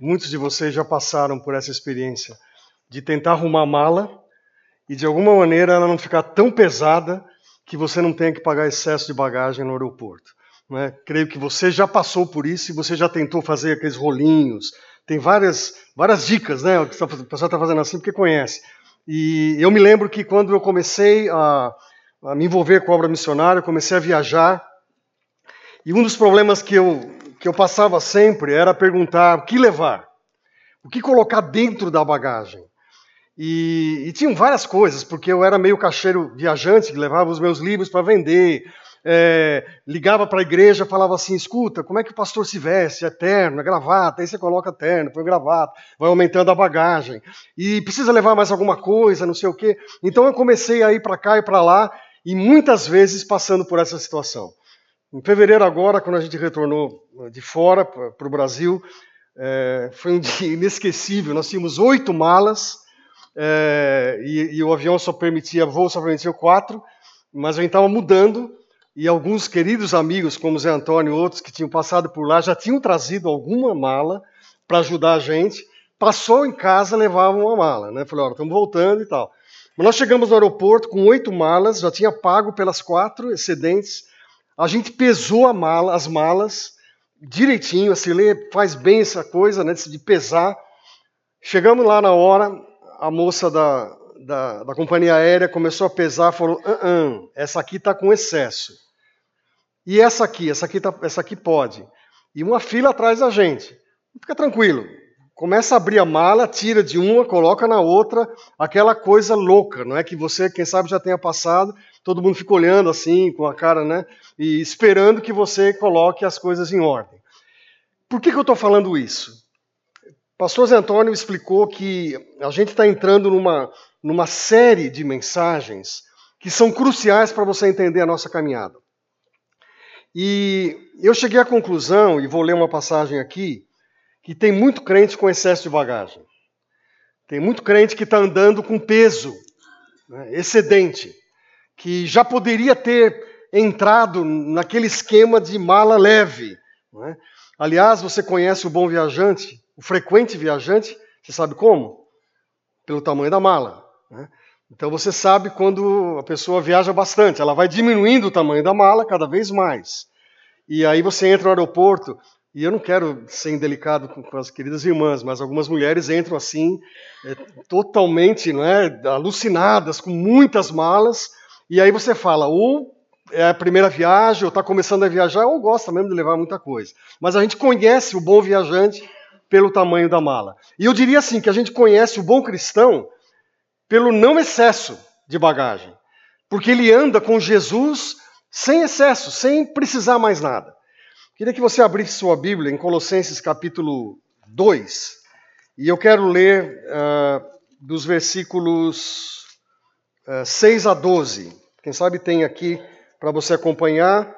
Muitos de vocês já passaram por essa experiência de tentar arrumar a mala e de alguma maneira ela não ficar tão pesada que você não tenha que pagar excesso de bagagem no aeroporto. Né? Creio que você já passou por isso e você já tentou fazer aqueles rolinhos. Tem várias, várias dicas, né? O pessoal está fazendo assim porque conhece. E eu me lembro que quando eu comecei a, a me envolver com a obra missionária, eu comecei a viajar. E um dos problemas que eu, que eu passava sempre era perguntar o que levar, o que colocar dentro da bagagem. E, e tinham várias coisas, porque eu era meio cacheiro viajante, que levava os meus livros para vender, é, ligava para a igreja, falava assim: escuta, como é que o pastor se veste? É terno, é gravata, aí você coloca terno, põe gravata, vai aumentando a bagagem. E precisa levar mais alguma coisa, não sei o quê. Então eu comecei a ir para cá e para lá, e muitas vezes passando por essa situação. Em fevereiro, agora, quando a gente retornou de fora para o Brasil, é, foi um dia inesquecível. Nós tínhamos oito malas é, e, e, o avião só permitia, voo só permitia quatro, mas a gente estava mudando e alguns queridos amigos, como Zé Antônio e outros que tinham passado por lá, já tinham trazido alguma mala para ajudar a gente. Passou em casa, levavam uma mala, né? Falei, olha, estamos voltando e tal. Mas nós chegamos no aeroporto com oito malas, já tinha pago pelas quatro excedentes a gente pesou mala, as malas direitinho, a Cirlei faz bem essa coisa, né, de pesar. Chegamos lá na hora, a moça da, da, da companhia aérea começou a pesar, falou: ah, ah, essa aqui está com excesso. E essa aqui, essa aqui, tá, essa aqui pode. E uma fila atrás da gente. Fica tranquilo. Começa a abrir a mala, tira de uma, coloca na outra, aquela coisa louca, não é que você, quem sabe, já tenha passado, todo mundo fica olhando assim, com a cara, né? E esperando que você coloque as coisas em ordem. Por que, que eu estou falando isso? pastor Zé Antônio explicou que a gente está entrando numa, numa série de mensagens que são cruciais para você entender a nossa caminhada. E eu cheguei à conclusão, e vou ler uma passagem aqui, que tem muito crente com excesso de bagagem. Tem muito crente que está andando com peso, né, excedente que já poderia ter entrado naquele esquema de mala leve. É? Aliás, você conhece o bom viajante, o frequente viajante, você sabe como? Pelo tamanho da mala. Né? Então você sabe quando a pessoa viaja bastante, ela vai diminuindo o tamanho da mala cada vez mais. E aí você entra no aeroporto, e eu não quero ser indelicado com, as queridas irmãs, mas algumas mulheres entram assim, é, totalmente não é, alucinadas, com muitas malas, e aí você fala, ou é a primeira viagem, ou está começando a viajar, ou gosta mesmo de levar muita coisa. Mas a gente conhece o bom viajante pelo tamanho da mala. E eu diria assim, que a gente conhece o bom cristão pelo não excesso de bagagem. Porque ele anda com Jesus sem excesso, sem precisar mais nada. Queria que você abrisse sua Bíblia em Colossenses capítulo 2. E eu quero ler uh, dos versículos 6 eh, a 12. Quem sabe tem aqui para você acompanhar,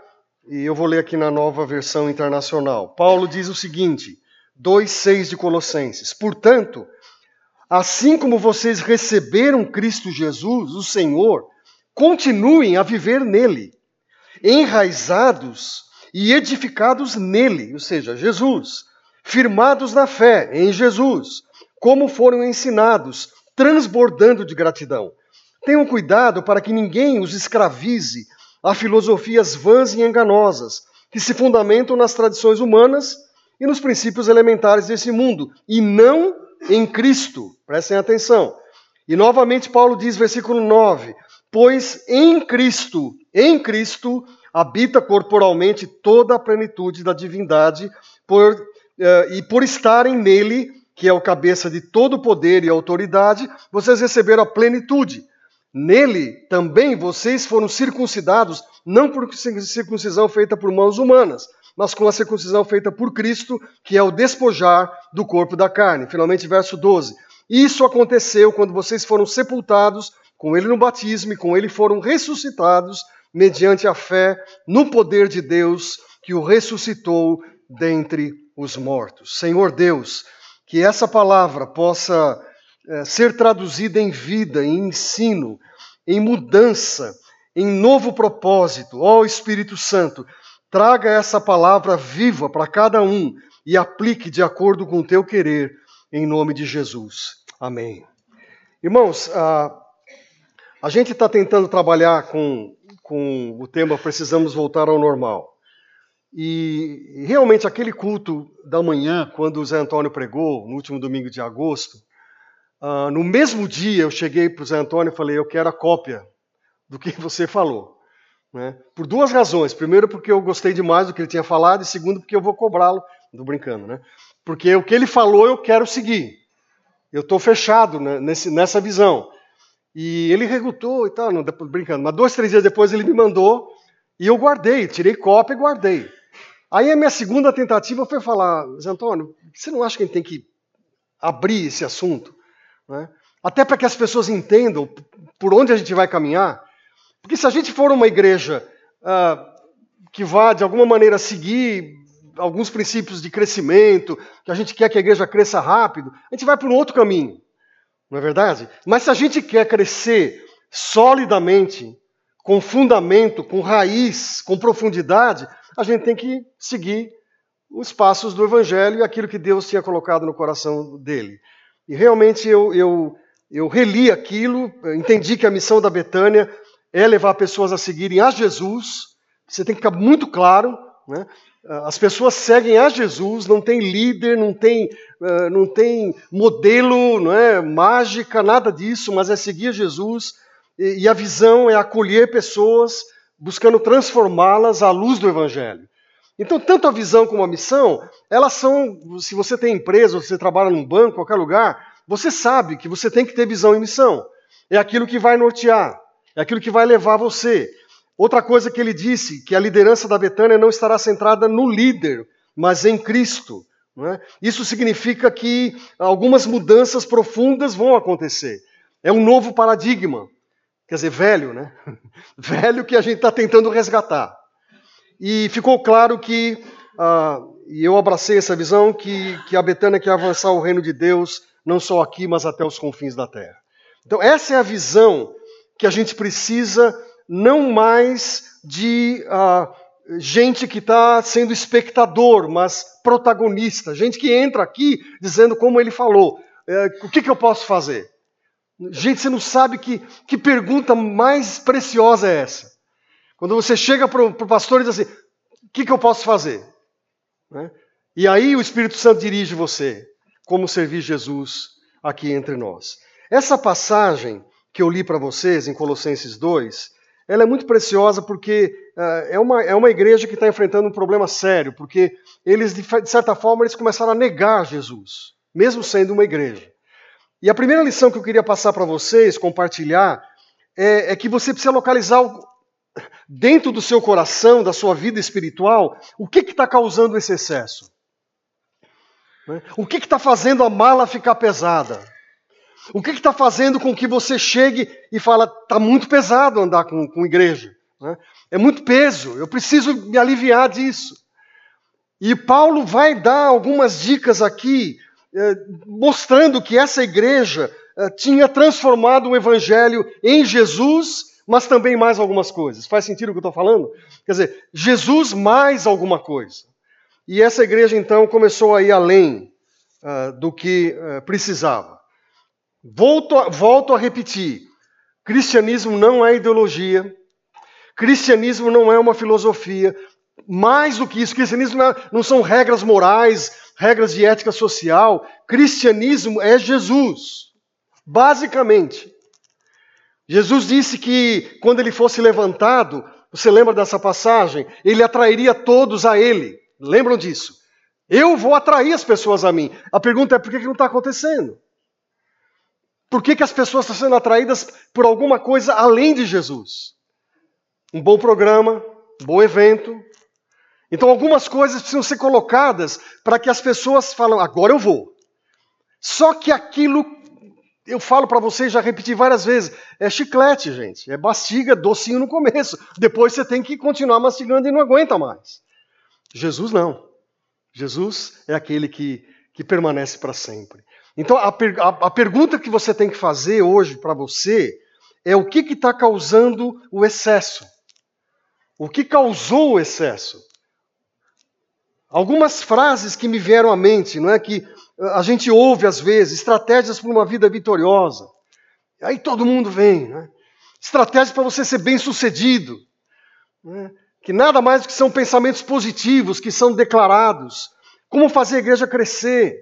e eu vou ler aqui na nova versão internacional. Paulo diz o seguinte, 2,6 de Colossenses: Portanto, assim como vocês receberam Cristo Jesus, o Senhor, continuem a viver nele, enraizados e edificados nele, ou seja, Jesus, firmados na fé em Jesus, como foram ensinados, transbordando de gratidão. Tenham cuidado para que ninguém os escravize a filosofias vãs e enganosas, que se fundamentam nas tradições humanas e nos princípios elementares desse mundo, e não em Cristo. Prestem atenção. E novamente Paulo diz, versículo 9: Pois em Cristo, em Cristo, habita corporalmente toda a plenitude da divindade, por, uh, e por estarem nele, que é o cabeça de todo poder e autoridade, vocês receberam a plenitude. Nele também vocês foram circuncidados, não por circuncisão feita por mãos humanas, mas com a circuncisão feita por Cristo, que é o despojar do corpo da carne. Finalmente, verso 12. Isso aconteceu quando vocês foram sepultados com ele no batismo e com ele foram ressuscitados mediante a fé no poder de Deus que o ressuscitou dentre os mortos. Senhor Deus, que essa palavra possa é, ser traduzida em vida, em ensino, em mudança, em novo propósito. Ó oh, Espírito Santo, traga essa palavra viva para cada um e aplique de acordo com o teu querer, em nome de Jesus. Amém. Irmãos, a, a gente está tentando trabalhar com, com o tema Precisamos Voltar ao Normal. E realmente aquele culto da manhã, quando o Zé Antônio pregou, no último domingo de agosto, uh, no mesmo dia eu cheguei para o Zé Antônio e falei: Eu quero a cópia do que você falou. Né? Por duas razões. Primeiro, porque eu gostei demais do que ele tinha falado, e segundo, porque eu vou cobrá-lo. Estou brincando, né? Porque o que ele falou eu quero seguir. Eu estou fechado né, nesse, nessa visão. E ele regutou e tal, não, brincando. Mas dois, três dias depois ele me mandou e eu guardei, tirei cópia e guardei. Aí a minha segunda tentativa foi falar, Zé Antônio, você não acha que a gente tem que abrir esse assunto? Né? Até para que as pessoas entendam por onde a gente vai caminhar. Porque se a gente for uma igreja uh, que vá, de alguma maneira, seguir alguns princípios de crescimento, que a gente quer que a igreja cresça rápido, a gente vai por um outro caminho. Não é verdade? Mas se a gente quer crescer solidamente, com fundamento, com raiz, com profundidade, a gente tem que seguir os passos do Evangelho e aquilo que Deus tinha colocado no coração dele. E realmente eu, eu, eu reli aquilo, entendi que a missão da Betânia é levar pessoas a seguirem a Jesus. Você tem que ficar muito claro. Né? As pessoas seguem a Jesus, não tem líder, não tem, uh, não tem modelo, não é mágica, nada disso, mas é seguir Jesus. E a visão é acolher pessoas, buscando transformá-las à luz do Evangelho. Então, tanto a visão como a missão, elas são, se você tem empresa, ou você trabalha num banco, qualquer lugar, você sabe que você tem que ter visão e missão. É aquilo que vai nortear. É aquilo que vai levar você. Outra coisa que ele disse, que a liderança da Betânia não estará centrada no líder, mas em Cristo. É? Isso significa que algumas mudanças profundas vão acontecer. É um novo paradigma. Quer dizer, velho, né? Velho que a gente está tentando resgatar. E ficou claro que, uh, e eu abracei essa visão, que, que a Betânia quer avançar o reino de Deus, não só aqui, mas até os confins da terra. Então, essa é a visão que a gente precisa não mais de uh, gente que está sendo espectador, mas protagonista, gente que entra aqui dizendo como ele falou, é, o que, que eu posso fazer? Gente, você não sabe que, que pergunta mais preciosa é essa. Quando você chega para o pastor e diz assim: o que, que eu posso fazer? Né? E aí o Espírito Santo dirige você, como servir Jesus aqui entre nós. Essa passagem que eu li para vocês em Colossenses 2, ela é muito preciosa porque uh, é, uma, é uma igreja que está enfrentando um problema sério, porque eles, de, de certa forma, eles começaram a negar Jesus, mesmo sendo uma igreja. E a primeira lição que eu queria passar para vocês, compartilhar, é, é, que você precisa localizar o, dentro do seu coração, da sua vida espiritual, o que está causando esse excesso. Né? O que está fazendo a mala ficar pesada? O que está fazendo com que você chegue e fala, está muito pesado andar com, com igreja? Né? É muito peso, eu preciso me aliviar disso. E Paulo vai dar algumas dicas aqui, eh, mostrando que essa igreja eh, tinha transformado o evangelho em Jesus, mas também mais algumas coisas. Faz sentido o que eu estou falando? Quer dizer, Jesus mais alguma coisa. E essa igreja então começou a ir além uh, do que uh, precisava. Volto a, volto a repetir: cristianismo não é ideologia, cristianismo não é uma filosofia. Mais do que isso, cristianismo não, é, não são regras morais, regras de ética social. Cristianismo é Jesus, basicamente. Jesus disse que quando ele fosse levantado, você lembra dessa passagem? Ele atrairia todos a ele. Lembram disso? Eu vou atrair as pessoas a mim. A pergunta é por que não está acontecendo? Por que, que as pessoas estão sendo atraídas por alguma coisa além de Jesus? Um bom programa, um bom evento. Então, algumas coisas precisam ser colocadas para que as pessoas falem, agora eu vou. Só que aquilo, eu falo para vocês, já repeti várias vezes, é chiclete, gente. É mastiga, docinho no começo. Depois você tem que continuar mastigando e não aguenta mais. Jesus não. Jesus é aquele que, que permanece para sempre. Então, a, per a, a pergunta que você tem que fazer hoje para você é o que está causando o excesso? O que causou o excesso? Algumas frases que me vieram à mente, não é que a gente ouve às vezes, estratégias para uma vida vitoriosa. Aí todo mundo vem, né? Estratégias para você ser bem-sucedido. Né? Que nada mais do que são pensamentos positivos que são declarados. Como fazer a igreja crescer?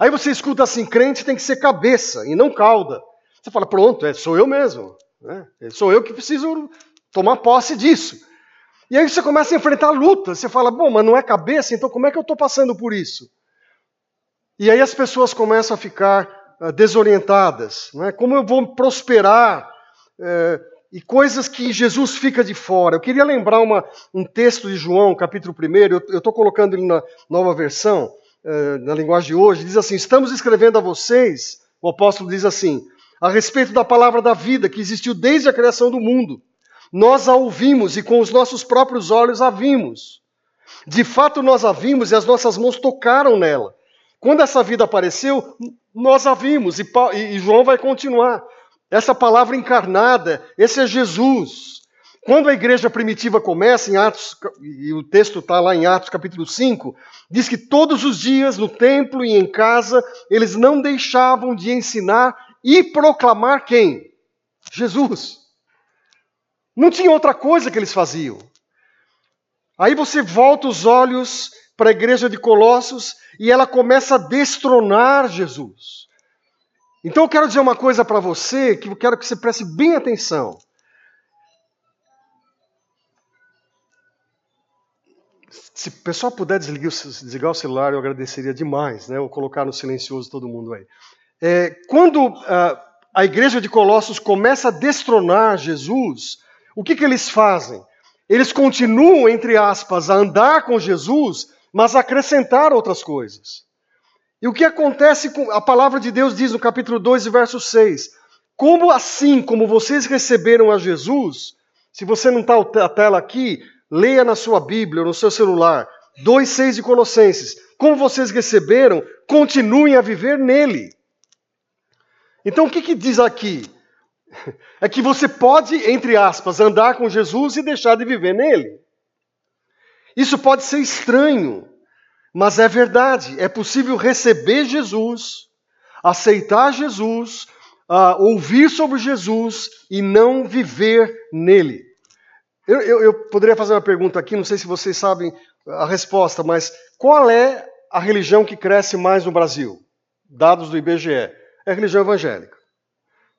Aí você escuta assim: crente tem que ser cabeça e não cauda. Você fala, pronto, é, sou eu mesmo. Né? Sou eu que preciso tomar posse disso. E aí você começa a enfrentar lutas. Você fala, bom, mas não é cabeça, então como é que eu estou passando por isso? E aí as pessoas começam a ficar uh, desorientadas. Né? Como eu vou prosperar? Uh, e coisas que Jesus fica de fora. Eu queria lembrar uma, um texto de João, capítulo 1, eu estou colocando ele na nova versão, uh, na linguagem de hoje, diz assim: Estamos escrevendo a vocês, o apóstolo diz assim, a respeito da palavra da vida que existiu desde a criação do mundo. Nós a ouvimos e com os nossos próprios olhos a vimos. De fato, nós a vimos e as nossas mãos tocaram nela. Quando essa vida apareceu, nós a vimos, e, e João vai continuar. Essa palavra encarnada, esse é Jesus. Quando a igreja primitiva começa, em Atos, e o texto está lá em Atos capítulo 5, diz que todos os dias, no templo e em casa, eles não deixavam de ensinar e proclamar quem? Jesus. Não tinha outra coisa que eles faziam. Aí você volta os olhos para a igreja de Colossos e ela começa a destronar Jesus. Então eu quero dizer uma coisa para você que eu quero que você preste bem atenção. Se o pessoal puder desligar, o celular, eu agradeceria demais, né? Ou colocar no silencioso todo mundo aí. É, quando uh, a igreja de Colossos começa a destronar Jesus, o que, que eles fazem? Eles continuam, entre aspas, a andar com Jesus, mas acrescentar outras coisas. E o que acontece com. A palavra de Deus diz no capítulo 2, verso 6: Como assim, como vocês receberam a Jesus, se você não está a tela aqui, leia na sua Bíblia, no seu celular, 2,6 de Colossenses. Como vocês receberam, continuem a viver nele. Então o que, que diz aqui? É que você pode, entre aspas, andar com Jesus e deixar de viver nele. Isso pode ser estranho, mas é verdade. É possível receber Jesus, aceitar Jesus, uh, ouvir sobre Jesus e não viver nele. Eu, eu, eu, poderia fazer uma pergunta aqui, não sei se vocês sabem a resposta, mas qual é a religião que cresce mais no Brasil? Dados do IBGE. É a religião evangélica.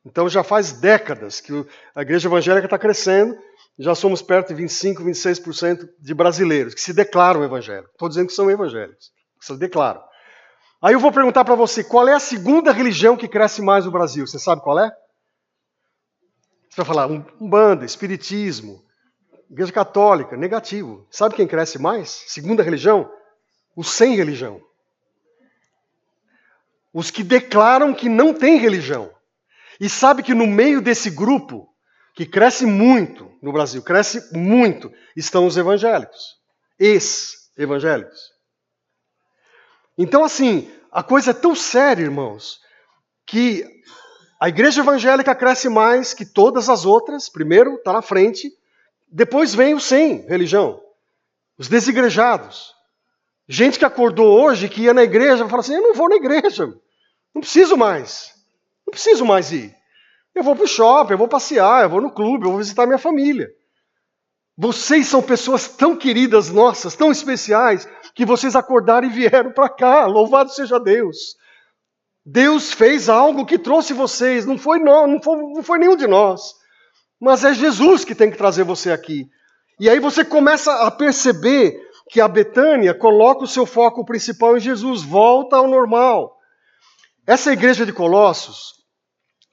Então já faz décadas que a igreja evangélica está crescendo já somos perto de 25, 26% de brasileiros que se declaram evangélicos. Estou dizendo que são evangélicos, que se declaram. Aí eu vou perguntar para você, qual é a segunda religião que cresce mais no Brasil? Você sabe qual é? Você vai falar, Umbanda, Espiritismo, Igreja Católica, negativo. Sabe quem cresce mais? Segunda religião? Os sem religião. Os que declaram que não têm religião. E sabe que no meio desse grupo que cresce muito no Brasil, cresce muito, estão os evangélicos, ex-evangélicos. Então, assim, a coisa é tão séria, irmãos, que a igreja evangélica cresce mais que todas as outras, primeiro está na frente, depois vem o sem religião, os desigrejados. Gente que acordou hoje, que ia na igreja, fala assim: eu não vou na igreja, não preciso mais, não preciso mais ir. Eu vou para o shopping, eu vou passear, eu vou no clube, eu vou visitar minha família. Vocês são pessoas tão queridas nossas, tão especiais, que vocês acordaram e vieram para cá. Louvado seja Deus. Deus fez algo que trouxe vocês, não foi, nós, não foi, não foi nenhum de nós. Mas é Jesus que tem que trazer você aqui. E aí você começa a perceber que a Betânia coloca o seu foco principal em Jesus, volta ao normal. Essa igreja de Colossos,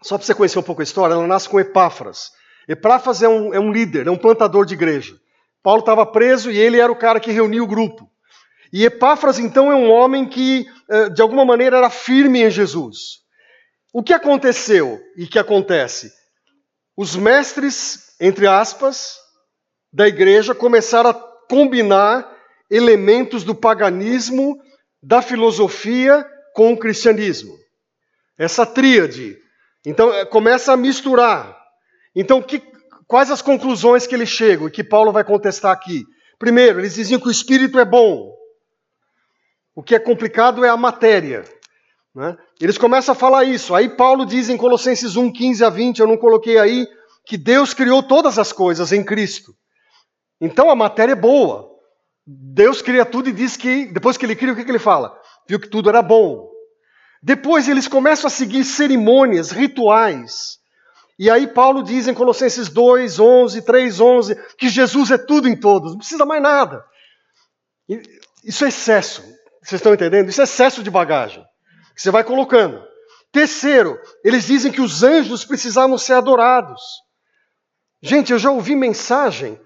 só para você conhecer um pouco a história, ela nasce com Epáfras. Epáfras é um, é um líder, é um plantador de igreja. Paulo estava preso e ele era o cara que reunia o grupo. E Epáfras, então, é um homem que, eh, de alguma maneira, era firme em Jesus. O que aconteceu e que acontece? Os mestres, entre aspas, da igreja começaram a combinar elementos do paganismo, da filosofia com o cristianismo. Essa tríade então é, começa a misturar. Então, que, quais as conclusões que eles chegam e que Paulo vai contestar aqui? Primeiro, eles diziam que o espírito é bom. O que é complicado é a matéria. Né? Eles começam a falar isso. Aí Paulo diz em Colossenses 1, 15 a 20, eu não coloquei aí, que Deus criou todas as coisas em Cristo. Então a matéria é boa. Deus cria tudo e diz que, depois que ele cria, o que, que ele fala? Viu que tudo era bom. Depois eles começam a seguir cerimônias, rituais. E aí Paulo diz em Colossenses 2, 11, 3, 11, que Jesus é tudo em todos, não precisa mais nada. Isso é excesso. Vocês estão entendendo? Isso é excesso de bagagem. Que você vai colocando. Terceiro, eles dizem que os anjos precisavam ser adorados. Gente, eu já ouvi mensagem.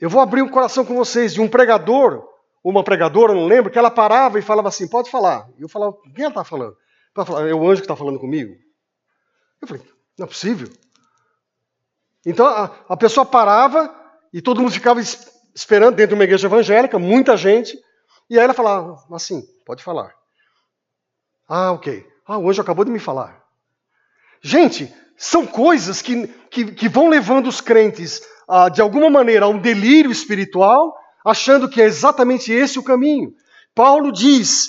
Eu vou abrir um coração com vocês de um pregador, uma pregadora, não lembro, que ela parava e falava assim: pode falar. E eu falava: quem ela está falando? Ela falava, é o anjo que está falando comigo. Eu falei: não é possível. Então a, a pessoa parava e todo mundo ficava esperando dentro de uma igreja evangélica, muita gente, e aí ela falava assim: pode falar. Ah, ok. Ah, o anjo acabou de me falar. Gente, são coisas que, que, que vão levando os crentes, ah, de alguma maneira, a um delírio espiritual, achando que é exatamente esse o caminho. Paulo diz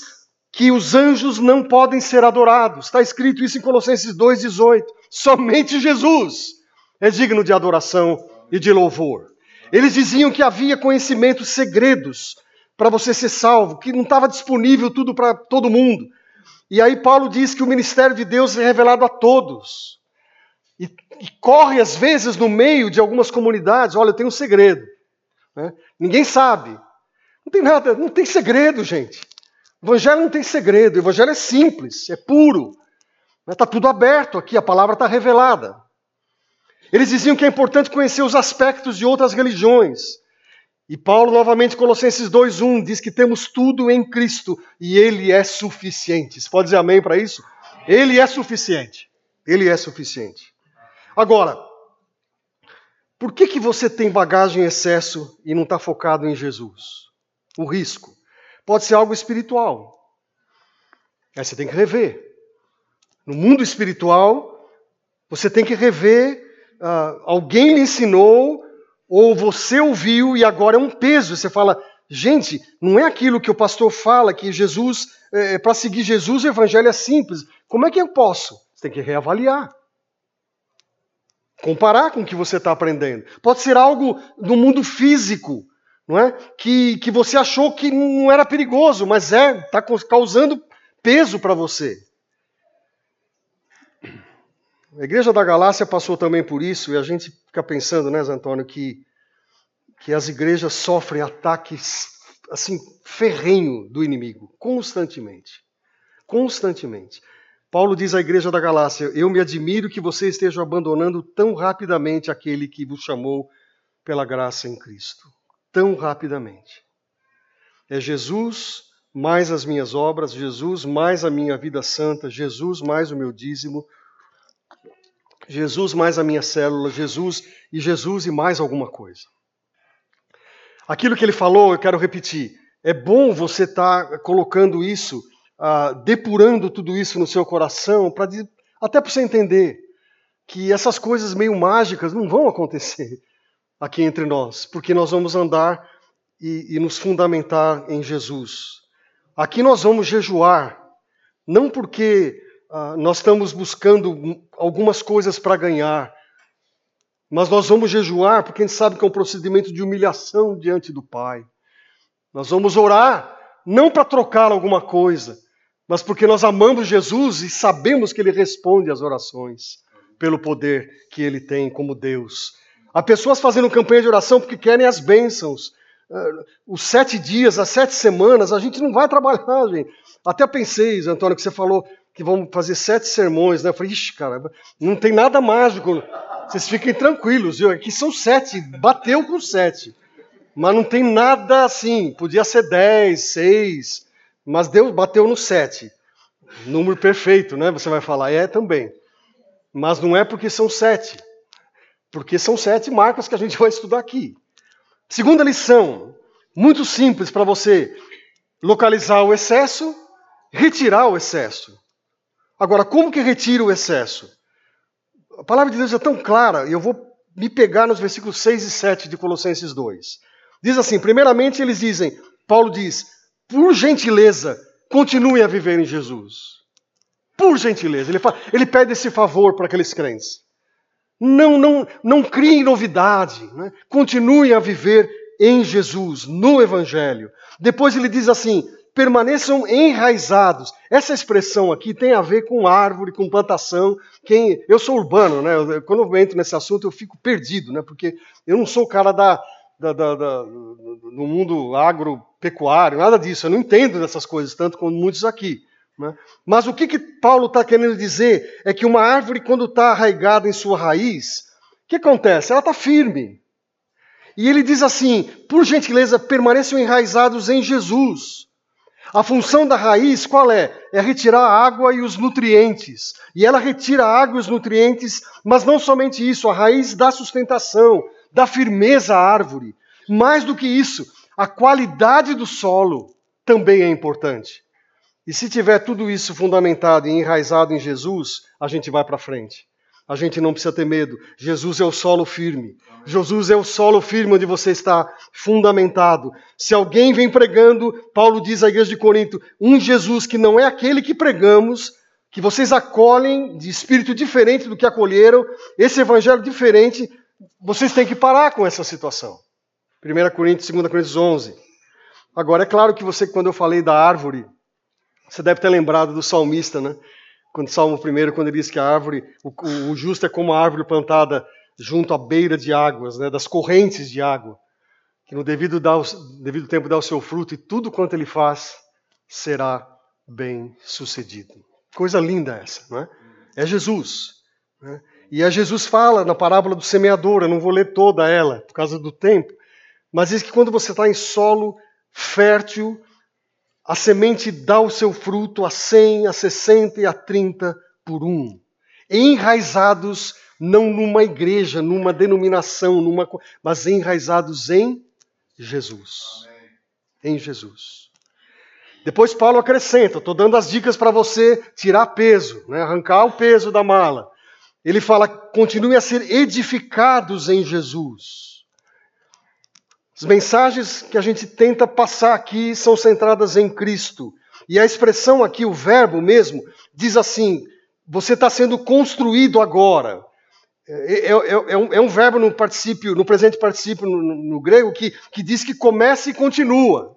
que os anjos não podem ser adorados. Está escrito isso em Colossenses 2,18. Somente Jesus é digno de adoração e de louvor. Eles diziam que havia conhecimentos segredos para você ser salvo, que não estava disponível tudo para todo mundo. E aí Paulo diz que o ministério de Deus é revelado a todos. E, e corre às vezes no meio de algumas comunidades, olha, eu tenho um segredo. Né? Ninguém sabe. Não tem nada, não tem segredo, gente. O evangelho não tem segredo, o evangelho é simples, é puro. Está tudo aberto aqui, a palavra está revelada. Eles diziam que é importante conhecer os aspectos de outras religiões. E Paulo, novamente, Colossenses 2,1, diz que temos tudo em Cristo e Ele é suficiente. Você pode dizer amém para isso? Ele é suficiente. Ele é suficiente. Agora, por que, que você tem bagagem em excesso e não está focado em Jesus? O risco. Pode ser algo espiritual. Aí você tem que rever. No mundo espiritual, você tem que rever. Uh, alguém lhe ensinou, ou você ouviu e agora é um peso. Você fala, gente, não é aquilo que o pastor fala, que Jesus, é, para seguir Jesus, o evangelho é simples. Como é que eu posso? Você tem que reavaliar. Comparar com o que você está aprendendo. Pode ser algo no mundo físico, não é? Que, que você achou que não era perigoso, mas é, está causando peso para você. A igreja da Galácia passou também por isso, e a gente fica pensando, né, Zé Antônio, que, que as igrejas sofrem ataques assim ferrenho do inimigo, constantemente. Constantemente. Paulo diz à igreja da Galácia: Eu me admiro que você esteja abandonando tão rapidamente aquele que vos chamou pela graça em Cristo. Tão rapidamente. É Jesus mais as minhas obras, Jesus mais a minha vida santa, Jesus mais o meu dízimo, Jesus mais a minha célula, Jesus e Jesus e mais alguma coisa. Aquilo que ele falou, eu quero repetir. É bom você estar tá colocando isso, uh, depurando tudo isso no seu coração, para até para você entender que essas coisas meio mágicas não vão acontecer aqui entre nós, porque nós vamos andar e, e nos fundamentar em Jesus. Aqui nós vamos jejuar, não porque ah, nós estamos buscando algumas coisas para ganhar, mas nós vamos jejuar porque a gente sabe que é um procedimento de humilhação diante do Pai. Nós vamos orar não para trocar alguma coisa, mas porque nós amamos Jesus e sabemos que Ele responde às orações pelo poder que Ele tem como Deus. Há pessoas fazendo campanha de oração porque querem as bênçãos. Ah, os sete dias, as sete semanas, a gente não vai trabalhar, gente. Até pensei, Antônio, que você falou, que vão fazer sete sermões, né? Eu falei, ixi, cara, não tem nada mágico. Vocês fiquem tranquilos, viu? Aqui são sete, bateu com sete. Mas não tem nada assim, podia ser dez, seis, mas Deus bateu no sete. Número perfeito, né? Você vai falar, é também. Mas não é porque são sete, porque são sete marcas que a gente vai estudar aqui. Segunda lição, muito simples para você localizar o excesso, retirar o excesso. Agora, como que retira o excesso? A palavra de Deus é tão clara, e eu vou me pegar nos versículos 6 e 7 de Colossenses 2. Diz assim: primeiramente, eles dizem, Paulo diz, por gentileza, continue a viver em Jesus. Por gentileza. Ele, fala, ele pede esse favor para aqueles crentes. Não, não, não criem novidade. Né? Continue a viver em Jesus, no Evangelho. Depois ele diz assim: permaneçam enraizados. Essa expressão aqui tem a ver com árvore, com plantação. Quem, eu sou urbano, né? Quando eu entro nesse assunto eu fico perdido, né? Porque eu não sou o cara da, da, da, da do mundo agropecuário, nada disso. Eu não entendo dessas coisas tanto como muitos aqui. Né? Mas o que, que Paulo está querendo dizer é que uma árvore, quando está arraigada em sua raiz, o que acontece? Ela está firme. E ele diz assim: por gentileza, permaneçam enraizados em Jesus. A função da raiz qual é? É retirar a água e os nutrientes. E ela retira a água e os nutrientes, mas não somente isso, a raiz dá sustentação, dá firmeza à árvore. Mais do que isso, a qualidade do solo também é importante. E se tiver tudo isso fundamentado e enraizado em Jesus, a gente vai para frente. A gente não precisa ter medo. Jesus é o solo firme. Jesus é o solo firme onde você está fundamentado. Se alguém vem pregando, Paulo diz à igreja de Corinto, um Jesus que não é aquele que pregamos, que vocês acolhem de espírito diferente do que acolheram, esse evangelho diferente, vocês têm que parar com essa situação. 1 Coríntios, 2 Coríntios 11. Agora, é claro que você, quando eu falei da árvore, você deve ter lembrado do salmista, né? Quando Salmo 1, quando ele diz que a árvore, o, o justo é como a árvore plantada junto à beira de águas, né, das correntes de água, que no devido, o, devido tempo dá o seu fruto e tudo quanto ele faz será bem sucedido. Coisa linda essa, não é? É Jesus. Né? E a Jesus fala na parábola do semeador, eu não vou ler toda ela por causa do tempo, mas diz que quando você está em solo fértil, a semente dá o seu fruto a 100, a 60 e a 30 por um. Enraizados não numa igreja, numa denominação, numa, mas enraizados em Jesus. Amém. Em Jesus. Depois Paulo acrescenta, estou dando as dicas para você tirar peso, né, arrancar o peso da mala. Ele fala, continue a ser edificados em Jesus. As mensagens que a gente tenta passar aqui são centradas em Cristo. E a expressão aqui, o verbo mesmo, diz assim: você está sendo construído agora. É, é, é, é, um, é, um, verbo no particípio, no presente particípio no, no grego que, que diz que começa e continua.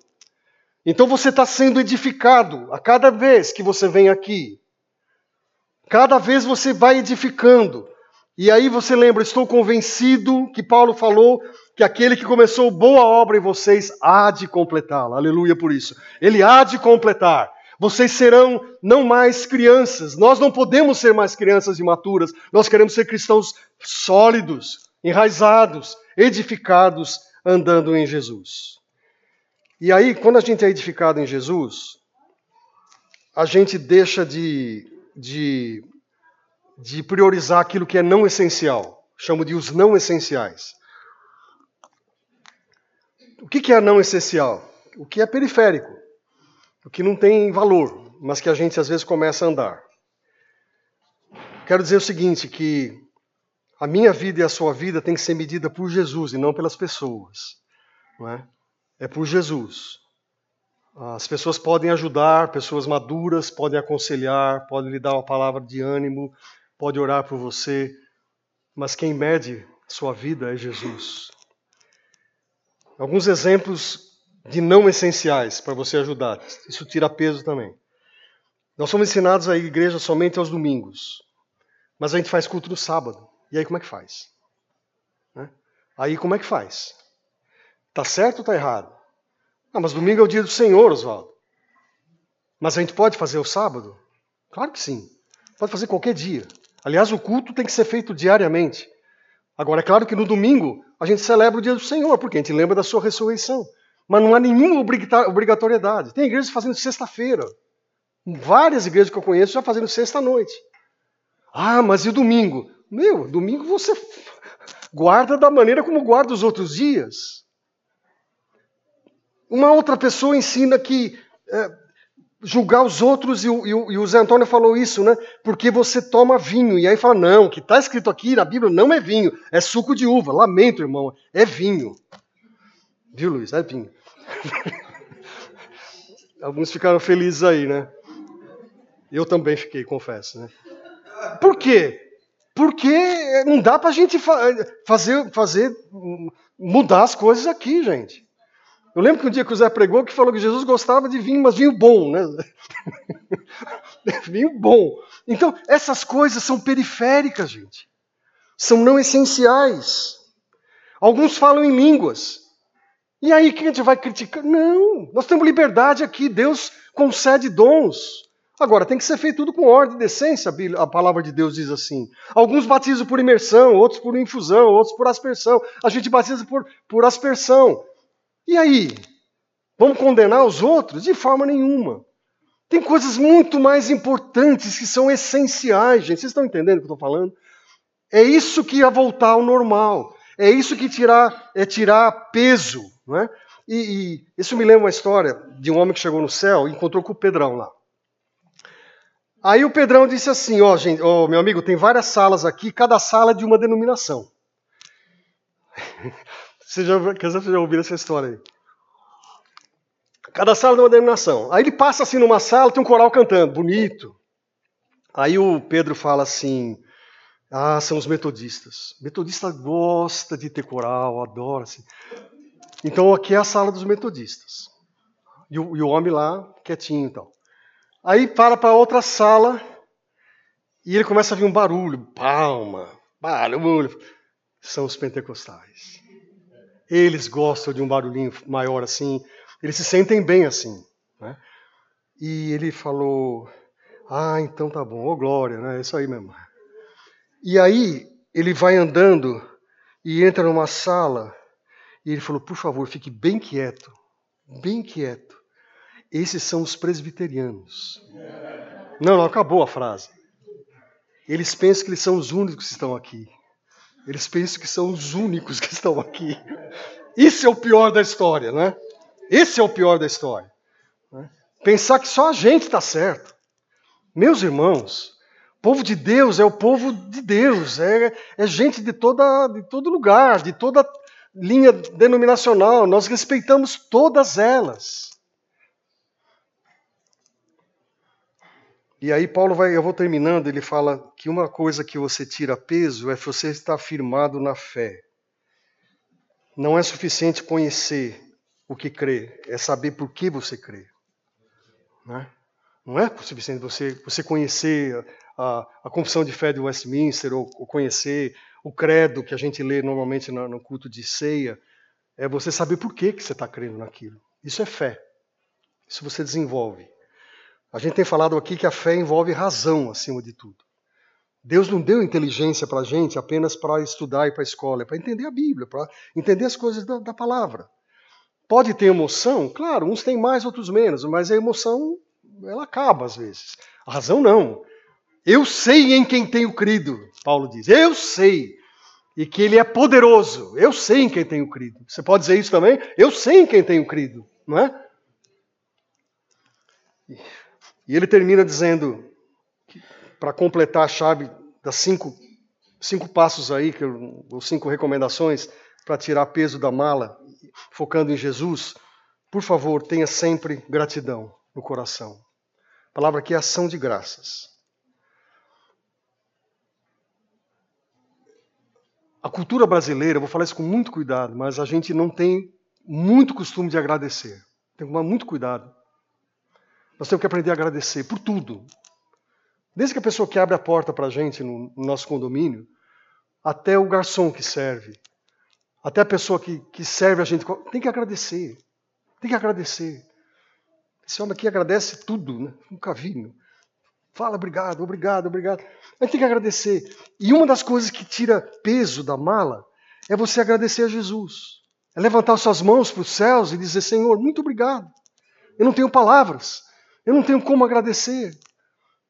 Então você está sendo edificado a cada vez que você vem aqui. Cada vez você vai edificando. E aí você lembra, estou convencido que Paulo falou que aquele que começou boa obra em vocês há de completá-la. Aleluia por isso. Ele há de completar. Vocês serão não mais crianças. Nós não podemos ser mais crianças imaturas. Nós queremos ser cristãos sólidos, enraizados, edificados, andando em Jesus. E aí, quando a gente é edificado em Jesus, a gente deixa de, de, de priorizar aquilo que é não essencial. Chamo de os não essenciais. O que é não essencial? O que é periférico, o que não tem valor, mas que a gente às vezes começa a andar. Quero dizer o seguinte, que a minha vida e a sua vida tem que ser medida por Jesus e não pelas pessoas. Não é? é por Jesus. As pessoas podem ajudar, pessoas maduras podem aconselhar, podem lhe dar uma palavra de ânimo, podem orar por você, mas quem mede sua vida é Jesus. Alguns exemplos de não essenciais para você ajudar. Isso tira peso também. Nós somos ensinados a igreja somente aos domingos. Mas a gente faz culto no sábado. E aí como é que faz? Né? Aí como é que faz? Tá certo ou está errado? Ah, mas domingo é o dia do Senhor, Oswaldo. Mas a gente pode fazer o sábado? Claro que sim. Pode fazer qualquer dia. Aliás, o culto tem que ser feito diariamente. Agora, é claro que no domingo a gente celebra o dia do Senhor, porque a gente lembra da sua ressurreição. Mas não há nenhuma obrigatoriedade. Tem igrejas fazendo sexta-feira. Várias igrejas que eu conheço já fazendo sexta-noite. Ah, mas e o domingo? Meu, domingo você guarda da maneira como guarda os outros dias. Uma outra pessoa ensina que é, julgar os outros, e o, e, o, e o Zé Antônio falou isso, né? Porque você toma vinho. E aí fala, não, o que está escrito aqui na Bíblia não é vinho, é suco de uva. Lamento, irmão, é vinho. Viu, Luiz? É vinho. Alguns ficaram felizes aí, né? Eu também fiquei, confesso, né? Por quê? Porque não dá para a gente fazer, fazer mudar as coisas aqui, gente. Eu lembro que um dia que o Zé pregou que falou que Jesus gostava de vinho, mas vinho bom, né? vinho bom. Então, essas coisas são periféricas, gente. São não essenciais. Alguns falam em línguas. E aí, quem a gente vai criticar? Não, nós temos liberdade aqui. Deus concede dons. Agora, tem que ser feito tudo com ordem e decência, a palavra de Deus diz assim. Alguns batizam por imersão, outros por infusão, outros por aspersão. A gente batiza por, por aspersão. E aí? Vamos condenar os outros? De forma nenhuma. Tem coisas muito mais importantes que são essenciais, gente. Vocês estão entendendo o que eu estou falando? É isso que ia voltar ao normal. É isso que tirar, é tirar peso. Não é? E, e isso me lembra uma história de um homem que chegou no céu e encontrou com o Pedrão lá. Aí o Pedrão disse assim: Ó, oh, gente, oh, meu amigo, tem várias salas aqui, cada sala é de uma denominação. Você já, você já ouviu essa história aí? Cada sala de uma denominação. Aí ele passa assim numa sala, tem um coral cantando, bonito. Aí o Pedro fala assim: Ah, são os metodistas. Metodista gosta de ter coral, adora assim. Então aqui é a sala dos metodistas. E o, e o homem lá, quietinho e então. tal. Aí para para outra sala e ele começa a vir um barulho, palma, barulho. São os pentecostais. Eles gostam de um barulhinho maior assim, eles se sentem bem assim. Né? E ele falou: Ah, então tá bom, ô oh, glória, né? É isso aí mesmo. E aí ele vai andando e entra numa sala e ele falou: Por favor, fique bem quieto, bem quieto. Esses são os presbiterianos. Não, não, acabou a frase. Eles pensam que eles são os únicos que estão aqui. Eles pensam que são os únicos que estão aqui. Isso é o pior da história, né? Esse é o pior da história. Né? Pensar que só a gente está certo. Meus irmãos, o povo de Deus é o povo de Deus, é, é gente de, toda, de todo lugar, de toda linha denominacional. Nós respeitamos todas elas. E aí Paulo vai, eu vou terminando, ele fala que uma coisa que você tira peso é você estar firmado na fé. Não é suficiente conhecer o que crê, é saber por que você crê. Né? Não é suficiente você, você conhecer a, a confissão de fé de Westminster ou, ou, conhecer o credo que a gente lê normalmente no, no culto de ceia. É você saber por que, que você está crendo naquilo. Isso é fé. Isso você desenvolve. A gente tem falado aqui que a fé envolve razão acima de tudo. Deus não deu inteligência para a gente apenas para estudar e para a escola, é para entender a Bíblia, para entender as coisas da, da, palavra. Pode ter emoção? Claro, uns têm mais, outros menos, mas a emoção, ela acaba às vezes. A razão não. Eu sei em quem tenho crido, Paulo diz. Eu sei. E que ele é poderoso. Eu sei em quem tenho crido. Você pode dizer isso também? Eu sei em quem tenho crido, não é? E ele termina dizendo, para completar a chave das cinco, cinco passos aí, que eu, ou cinco recomendações para tirar peso da mala, focando em Jesus, por favor, tenha sempre gratidão no coração. A palavra aqui é ação de graças. A cultura brasileira, vou falar isso com muito cuidado, mas a gente não tem muito costume de agradecer. Tem que tomar muito cuidado. Nós temos que aprender a agradecer por tudo. Desde que a pessoa que abre a porta para a gente no, no, nosso condomínio, até o garçom que serve, até a pessoa que, que serve a gente, tem que agradecer. Tem que agradecer. Esse homem aqui agradece tudo, né? Nunca vi. Meu. Fala obrigado, obrigado, obrigado. A gente tem que agradecer. E uma das coisas que tira peso da mala é você agradecer a Jesus. É levantar suas mãos para os céus e dizer: Senhor, muito obrigado. Eu não tenho palavras. Eu não tenho como agradecer.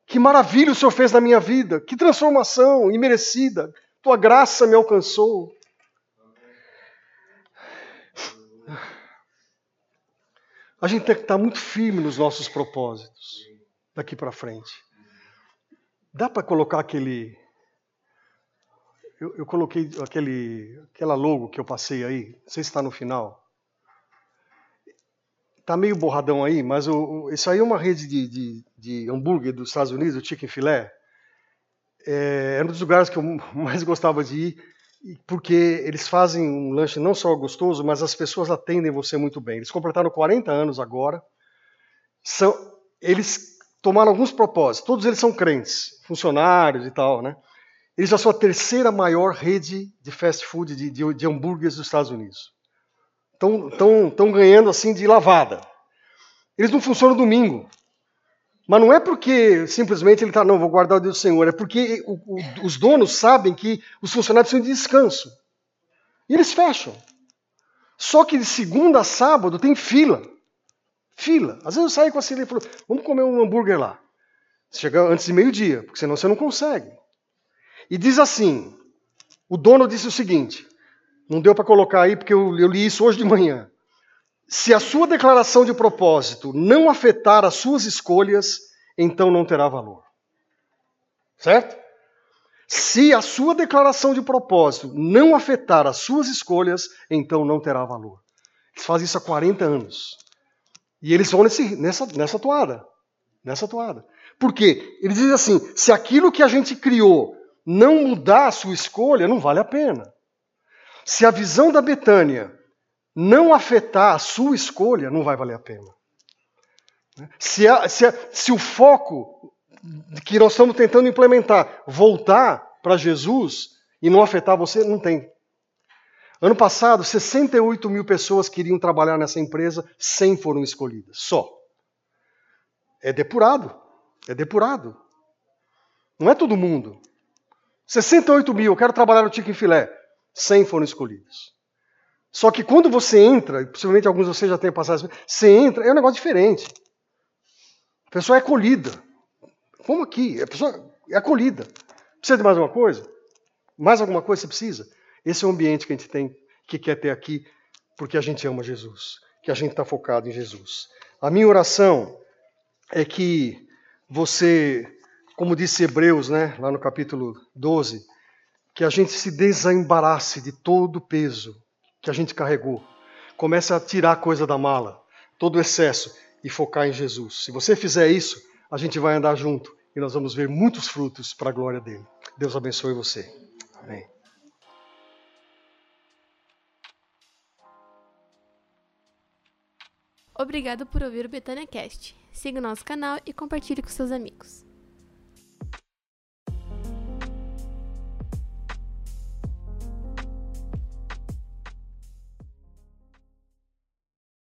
Que maravilha o Senhor fez na minha vida. Que transformação imerecida. Tua graça me alcançou. A gente tem que estar muito firme nos nossos propósitos daqui para frente. Dá para colocar aquele. Eu, eu, coloquei aquele, aquela logo que eu passei aí. Não sei se está no final. Tá meio borradão aí, mas o, o, isso aí é uma rede de, de, de hambúrguer dos Estados Unidos, o Chicken Filé. É, era um dos lugares que eu mais gostava de ir, porque eles fazem um lanche não só gostoso, mas as pessoas atendem você muito bem. Eles completaram 40 anos agora. São, eles tomaram alguns propósitos. Todos eles são crentes, funcionários e tal, né? Eles são a terceira maior rede de fast food, de, de, de hambúrgueres dos Estados Unidos. Estão ganhando assim de lavada. Eles não funcionam domingo. Mas não é porque simplesmente ele está, não, vou guardar o Deus do Senhor, é porque o, o, os donos sabem que os funcionários precisam de descanso. E eles fecham. Só que de segunda a sábado tem fila. Fila. Às vezes eu saio com a Celia e falo, vamos comer um hambúrguer lá. Chega antes de meio-dia, porque senão você não consegue. E diz assim: o dono disse o seguinte: não deu para colocar aí porque eu, eu li isso hoje de manhã. Se a sua declaração de propósito não afetar as suas escolhas, então não terá valor. Certo? Se a sua declaração de propósito não afetar as suas escolhas, então não terá valor. Eles fazem isso há 40 anos. E eles vão nesse, nessa, nessa toada. Nessa toada. Por quê? Eles dizem assim: se aquilo que a gente criou não mudar a sua escolha, não vale a pena. Se a visão da Betânia não afetar a sua escolha, não vai valer a pena. Se, a, se, a, se o foco que nós estamos tentando implementar voltar para Jesus e não afetar você, não tem. Ano passado, 68 mil pessoas queriam trabalhar nessa empresa, 100 foram escolhidas, só. É depurado, é depurado. Não é todo mundo. 68 mil, eu quero trabalhar no Chicken Filé, 100 foram escolhidos. Só que quando você entra, possivelmente alguns de vocês já tenham passado, você entra, é um negócio diferente. A pessoa é acolhida. Como aqui, a pessoa é acolhida. Precisa de mais alguma coisa? Mais alguma coisa você precisa? Esse é o ambiente que a gente tem, que quer ter aqui, porque a gente ama Jesus, que a gente está focado em Jesus. A minha oração é que você, como disse Hebreus, né, lá no capítulo 12, que a gente se desembarace de todo o peso que a gente carregou. Comece a tirar a coisa da mala, todo o excesso, e focar em Jesus. Se você fizer isso, a gente vai andar junto e nós vamos ver muitos frutos para a glória dele. Deus abençoe você. Amém. Obrigado por ouvir o Betânia Cast. Siga o nosso canal e compartilhe com seus amigos.